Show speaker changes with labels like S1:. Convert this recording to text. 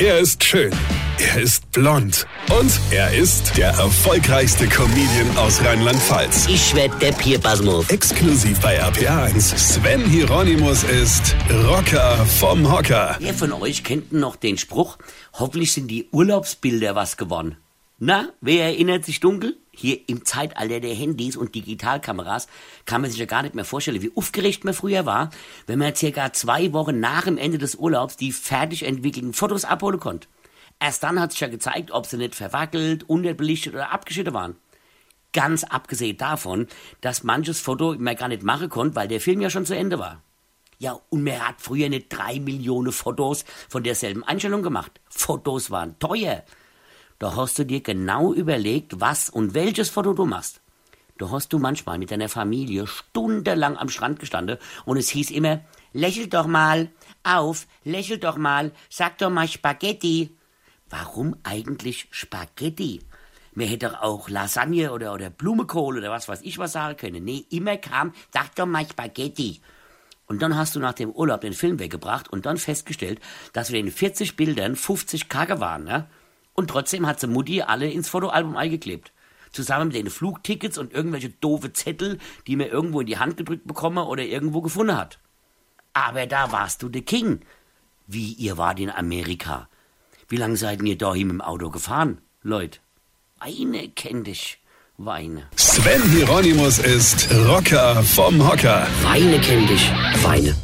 S1: Er ist schön. Er ist blond. Und er ist der erfolgreichste Comedian aus Rheinland-Pfalz.
S2: Ich werd der Pierpasmus.
S1: Exklusiv bei RPA1. Sven Hieronymus ist Rocker vom Hocker.
S2: Wer von euch kennt noch den Spruch, hoffentlich sind die Urlaubsbilder was gewonnen? Na, wer erinnert sich dunkel? Hier im Zeitalter der Handys und Digitalkameras kann man sich ja gar nicht mehr vorstellen, wie aufgeregt man früher war, wenn man circa zwei Wochen nach dem Ende des Urlaubs die fertig entwickelten Fotos abholen konnte. Erst dann hat sich ja gezeigt, ob sie nicht verwackelt, unterbelichtet oder abgeschnitten waren. Ganz abgesehen davon, dass manches Foto man gar nicht machen konnte, weil der Film ja schon zu Ende war. Ja, und man hat früher nicht drei Millionen Fotos von derselben Einstellung gemacht. Fotos waren teuer. Da hast du dir genau überlegt, was und welches Foto du machst. Da hast du manchmal mit deiner Familie stundenlang am Strand gestanden und es hieß immer, lächel doch mal, auf, lächel doch mal, sag doch mal Spaghetti. Warum eigentlich Spaghetti? Man hätte auch Lasagne oder, oder Blumenkohl oder was weiß ich was sagen können. Nee, immer kam, sag doch mal Spaghetti. Und dann hast du nach dem Urlaub den Film weggebracht und dann festgestellt, dass wir in 40 Bildern 50 Kacke waren. Ne? Und trotzdem hat sie Mutti alle ins Fotoalbum eingeklebt. Zusammen mit den Flugtickets und irgendwelche doofe Zettel, die mir irgendwo in die Hand gedrückt bekomme oder irgendwo gefunden hat. Aber da warst du der King. Wie, ihr wart in Amerika. Wie lange seid ihr da im Auto gefahren, Leute? Weine kenn dich. Weine.
S1: Sven Hieronymus ist Rocker vom Hocker.
S2: Weine kenn dich. Weine.